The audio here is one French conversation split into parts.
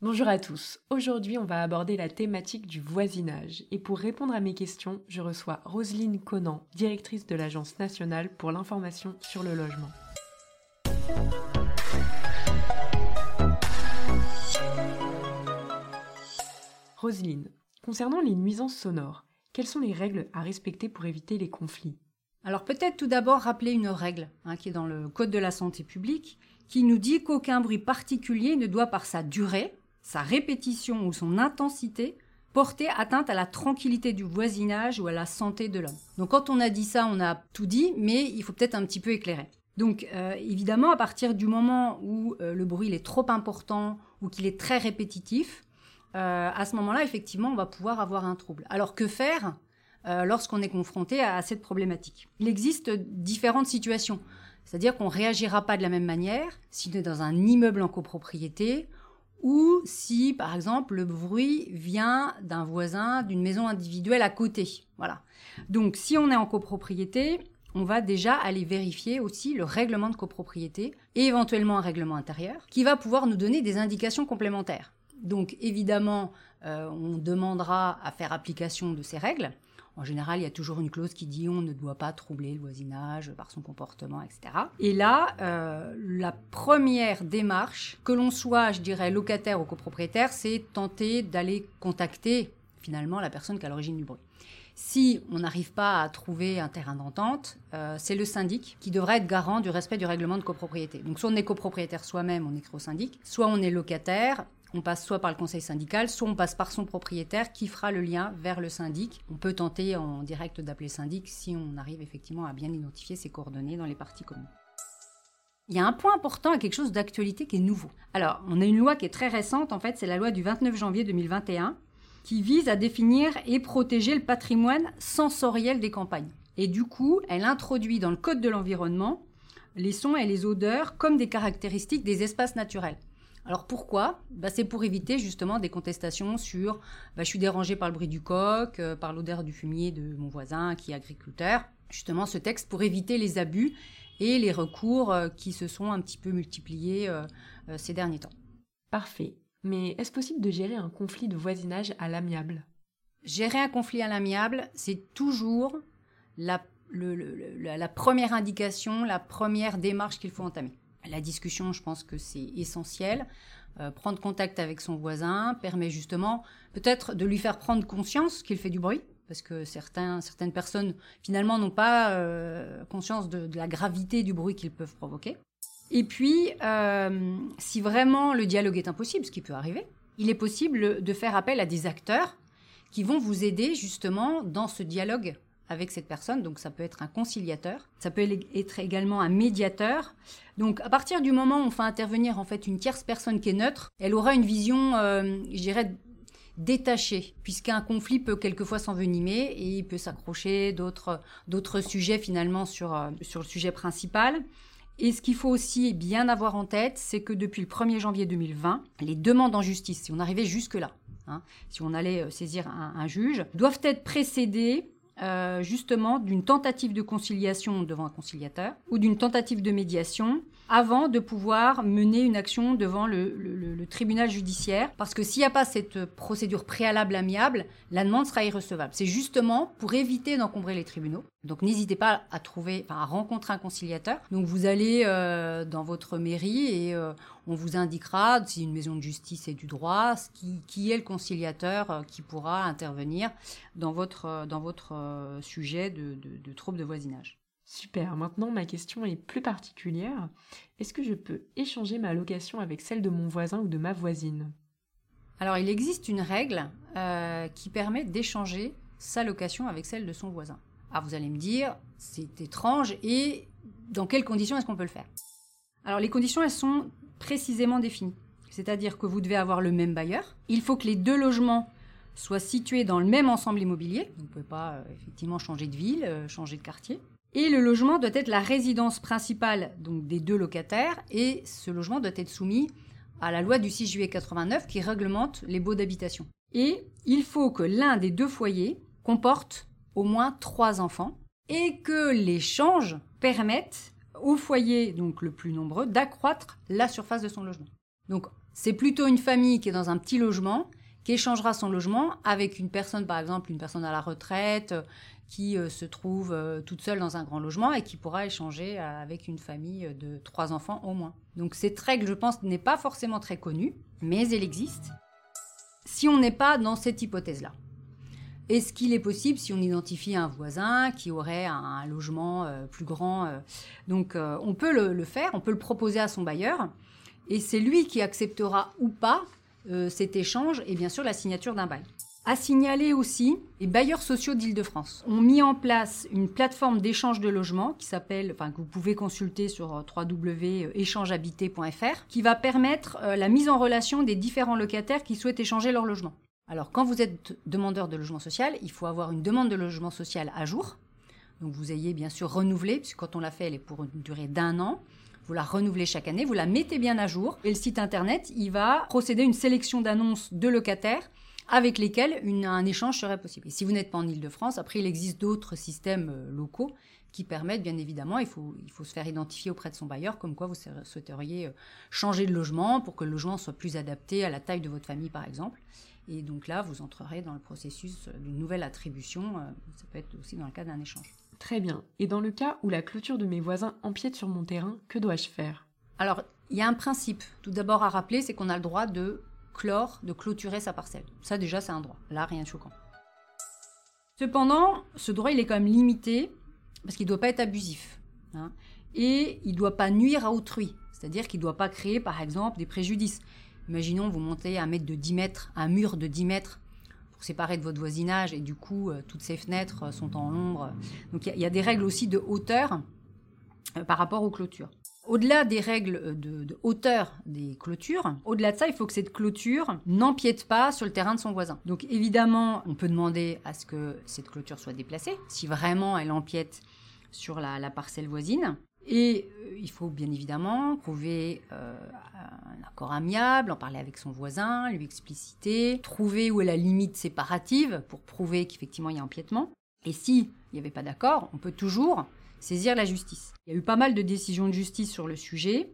Bonjour à tous. Aujourd'hui, on va aborder la thématique du voisinage. Et pour répondre à mes questions, je reçois Roselyne Conan, directrice de l'Agence nationale pour l'information sur le logement. Roselyne, concernant les nuisances sonores, quelles sont les règles à respecter pour éviter les conflits? Alors peut-être tout d'abord rappeler une règle hein, qui est dans le Code de la santé publique qui nous dit qu'aucun bruit particulier ne doit par sa durée sa répétition ou son intensité porter atteinte à la tranquillité du voisinage ou à la santé de l'homme. Donc quand on a dit ça, on a tout dit, mais il faut peut-être un petit peu éclairer. Donc euh, évidemment, à partir du moment où euh, le bruit est trop important ou qu'il est très répétitif, euh, à ce moment-là, effectivement, on va pouvoir avoir un trouble. Alors que faire lorsqu'on est confronté à, cette problématique? Il existe différentes situations. C'est-à-dire qu'on ne réagira pas de la même manière si on est dans un immeuble en copropriété ou si, par exemple, le bruit vient d'un voisin, d'une maison individuelle à côté. Voilà. Donc, si on est en copropriété, on va déjà aller vérifier aussi le règlement de copropriété et éventuellement un règlement intérieur qui va pouvoir nous donner des indications complémentaires. Donc, évidemment, euh, on demandera à faire application de ces règles. En général, il y a toujours une clause qui dit on ne doit pas troubler le voisinage par son comportement, etc. Et là, euh, la première démarche, que l'on soit, je dirais, locataire ou copropriétaire, c'est tenter d'aller contacter finalement la personne qui a l'origine du bruit. Si on n'arrive pas à trouver un terrain d'entente, euh, c'est le syndic qui devra être garant du respect du règlement de copropriété. Donc soit on est copropriétaire soi-même, on écrit au syndic, soit on est locataire, on passe soit par le conseil syndical, soit on passe par son propriétaire qui fera le lien vers le syndic. On peut tenter en direct d'appeler syndic si on arrive effectivement à bien identifier ses coordonnées dans les parties communes. Il y a un point important et quelque chose d'actualité qui est nouveau. Alors, on a une loi qui est très récente, en fait, c'est la loi du 29 janvier 2021, qui vise à définir et protéger le patrimoine sensoriel des campagnes. Et du coup, elle introduit dans le Code de l'environnement les sons et les odeurs comme des caractéristiques des espaces naturels. Alors pourquoi? Bah, C'est pour éviter justement des contestations sur bah, je suis dérangé par le bruit du coq, euh, par l'odeur du fumier de mon voisin qui est agriculteur. Justement, ce texte pour éviter les abus et les recours euh, qui se sont un petit peu multipliés euh, ces derniers temps. Parfait. Mais est-ce possible de gérer un conflit de voisinage à l'amiable? Gérer un conflit à l'amiable, c'est toujours la première indication, la première démarche qu'il faut entamer. La discussion, je pense que c'est essentiel. Euh, prendre contact avec son voisin permet justement peut-être de lui faire prendre conscience qu'il fait du bruit, parce que certains, certaines personnes finalement n'ont pas euh, conscience de, la gravité du bruit qu'ils peuvent provoquer. Et puis, euh, si vraiment le dialogue est impossible, ce qui peut arriver, il est possible de faire appel à des acteurs qui vont vous aider justement dans ce dialogue avec cette personne. Donc ça peut être un conciliateur, ça peut être également un médiateur. Donc à partir du moment où on fait intervenir en fait une tierce personne qui est neutre, elle aura une vision, euh, je dirais, détachée, puisqu'un conflit peut quelquefois s'envenimer et il peut s'accrocher d'autres sujets finalement sur euh, sur le sujet principal. Et ce qu'il faut aussi bien avoir en tête, c'est que depuis le 1er janvier 2020, les demandes en justice, si on arrivait jusque-là, hein, si on allait euh, saisir un juge, doivent être précédées euh, justement d'une tentative de conciliation devant un conciliateur ou d'une tentative de médiation avant de pouvoir mener une action devant le, tribunal judiciaire. Parce que s'il n'y a pas cette procédure préalable amiable, la demande sera irrecevable. C'est justement pour éviter d'encombrer les tribunaux. Donc n'hésitez pas à trouver, à rencontrer un conciliateur. Donc vous allez euh, dans votre mairie et euh, on vous indiquera si une maison de justice et du droit, qui, est le conciliateur euh, qui pourra intervenir dans votre, dans votre sujet de, de troubles de voisinage. Super, maintenant ma question est plus particulière. Est-ce que je peux échanger ma location avec celle de mon voisin ou de ma voisine? Alors il existe une règle euh, qui permet d'échanger sa location avec celle de son voisin. Ah vous allez me dire, c'est étrange et dans quelles conditions est-ce qu'on peut le faire? Alors les conditions elles sont précisément définies. C'est-à-dire que vous devez avoir le même bailleur. Il faut que les deux logements soient situés dans le même ensemble immobilier. Vous ne pouvez pas euh, effectivement changer de ville, euh, changer de quartier. Et le logement doit être la résidence principale des deux locataires et ce logement doit être soumis à la loi du 6 juillet 89 qui réglemente les baux d'habitation. Et il faut que l'un des deux foyers comporte au moins trois enfants et que l'échange permette au foyer donc le plus nombreux d'accroître la surface de son logement. Donc C'est plutôt une famille qui est dans un petit logement échangera son logement avec une personne, par exemple, une personne à la retraite qui euh, se trouve euh, toute seule dans un grand logement et qui pourra échanger avec une famille de trois enfants au moins. Donc cette règle, je pense, n'est pas forcément très connue, mais elle existe si on n'est pas dans cette hypothèse-là. Est-ce qu'il est possible si on identifie un voisin qui aurait un, logement euh, plus grand Donc on peut le, faire, on peut le proposer à son bailleur, et c'est lui qui acceptera ou pas cet échange et bien sûr la signature d'un bail. À signaler aussi, les bailleurs sociaux d'Île-de-France ont mis en place une plateforme d'échange de logements qui s'appelle, enfin que vous pouvez consulter sur euh, www.échangehabité.fr, qui va permettre euh, la mise en relation des différents locataires qui souhaitent échanger leur logement. Alors, quand vous êtes demandeur de logement social, il faut avoir une demande de logement social à jour. Donc, vous ayez bien sûr renouvelé, puisque quand on l'a fait, elle est pour une durée d'un an. Vous la renouvelez chaque année, vous la mettez bien à jour. Et le site internet, il va procéder à une sélection d'annonces de locataires avec lesquels un échange serait possible. Et si vous n'êtes pas en Ile-de-France, après, il existe d'autres systèmes euh, locaux qui permettent, bien évidemment, il faut, il faut se faire identifier auprès de son bailleur, comme quoi vous souhaiteriez euh, changer de logement pour que le logement soit plus adapté à la taille de votre famille, par exemple. Et donc là, vous entrerez dans le processus d'une nouvelle attribution. Euh, ça peut être aussi dans le cas d'un échange. Très bien. Et dans le cas où la clôture de mes voisins empiète sur mon terrain, que dois-je faire? Alors, il y a un principe, tout d'abord à rappeler, c'est qu'on a le droit de clore, de clôturer sa parcelle. Ça déjà c'est un droit. Là, rien de choquant. Cependant, ce droit il est quand même limité parce qu'il ne doit pas être abusif. Hein, et il ne doit pas nuire à autrui. C'est-à-dire qu'il ne doit pas créer par exemple des préjudices. Imaginons vous montez un mètre de 10 mètres, un mur de 10 mètres pour séparer de votre voisinage et du coup euh, toutes ces fenêtres sont en l'ombre. Donc il y, a des règles aussi de hauteur euh, par rapport aux clôtures. Au-delà des règles de, hauteur des clôtures, au-delà de ça, il faut que cette clôture n'empiète pas sur le terrain de son voisin. Donc évidemment, on peut demander à ce que cette clôture soit déplacée, si vraiment elle empiète sur la, parcelle voisine. Et euh, il faut bien évidemment trouver euh, un accord amiable, en parler avec son voisin, lui expliciter, trouver où est la limite séparative pour prouver qu'effectivement il y a empiètement. Et s'il n'y avait pas d'accord, on peut toujours saisir la justice. Il y a eu pas mal de décisions de justice sur le sujet.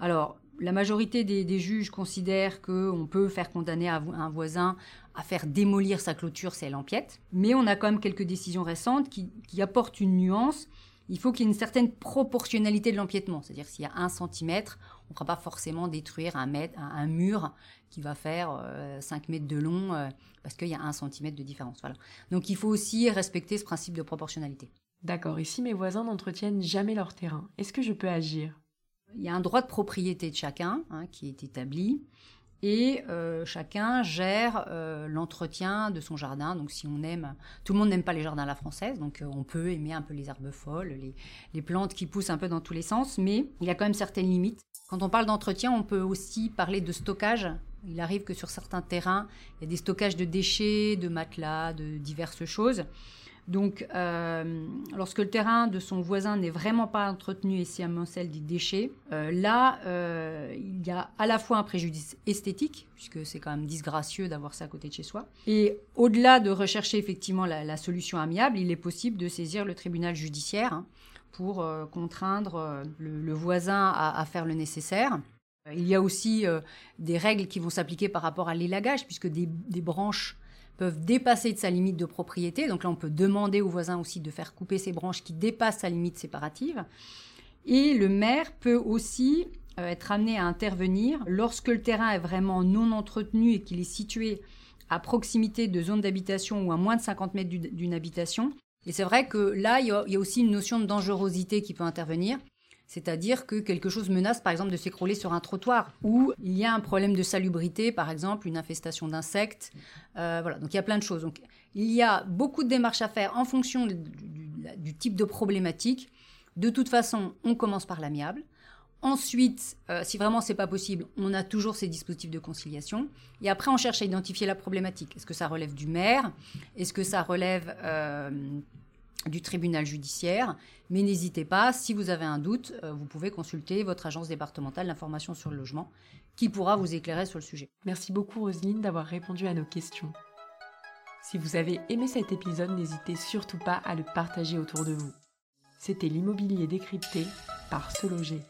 Alors, la majorité des, juges considèrent qu'on peut faire condamner un voisin à faire démolir sa clôture si elle empiète. Mais on a quand même quelques décisions récentes qui, apportent une nuance. Il faut qu'il y ait une certaine proportionnalité de l'empiètement. C'est-à-dire s'il y a un centimètre, on ne pourra pas forcément détruire un, mètre, un, mur qui va faire 5 euh, mètres de long euh, parce qu'il y a un centimètre de différence. Voilà. Donc il faut aussi respecter ce principe de proportionnalité. D'accord, et si mes voisins n'entretiennent jamais leur terrain, est-ce que je peux agir? Il y a un droit de propriété de chacun hein, qui est établi. Et euh, chacun gère euh, l'entretien de son jardin. Donc, si on aime, tout le monde n'aime pas les jardins à la française, donc euh, on peut aimer un peu les herbes folles, les, plantes qui poussent un peu dans tous les sens, mais il y a quand même certaines limites. Quand on parle d'entretien, on peut aussi parler de stockage. Il arrive que sur certains terrains, il y a des stockages de déchets, de matelas, de diverses choses. Donc, euh, lorsque le terrain de son voisin n'est vraiment pas entretenu et s'y amoncelle des déchets, euh, là, euh, il y a à la fois un préjudice esthétique, puisque c'est quand même disgracieux d'avoir ça à côté de chez soi, et au-delà de rechercher effectivement la, solution amiable, il est possible de saisir le tribunal judiciaire hein, pour contraindre le, voisin à, faire le nécessaire. Il y a aussi des règles qui vont s'appliquer par rapport à l'élagage, puisque des branches peuvent dépasser de sa limite de propriété. Donc là, on peut demander au voisin aussi de faire couper ces branches qui dépassent sa limite séparative. Et le maire peut aussi euh, être amené à intervenir lorsque le terrain est vraiment non entretenu et qu'il est situé à proximité de zones d'habitation ou à moins de 50 mètres d'une habitation. Et c'est vrai que là, il y, a, aussi une notion de dangerosité qui peut intervenir. C'est-à-dire que quelque chose menace par exemple de s'écrouler sur un trottoir, ou il y a un problème de salubrité, par exemple une infestation d'insectes. Euh, voilà, donc il y a plein de choses. Donc il y a beaucoup de démarches à faire en fonction du, type de problématique. De toute façon, on commence par l'amiable. Ensuite, euh, si vraiment c'est pas possible, on a toujours ces dispositifs de conciliation. Et après, on cherche à identifier la problématique. Est-ce que ça relève du maire? Est-ce que ça relève euh, du tribunal judiciaire. Mais n'hésitez pas, si vous avez un doute, euh, vous pouvez consulter votre agence départementale d'information sur le logement qui pourra vous éclairer sur le sujet. Merci beaucoup Roselyne d'avoir répondu à nos questions. Si vous avez aimé cet épisode, n'hésitez surtout pas à le partager autour de vous. C'était l'immobilier décrypté par Se Loger.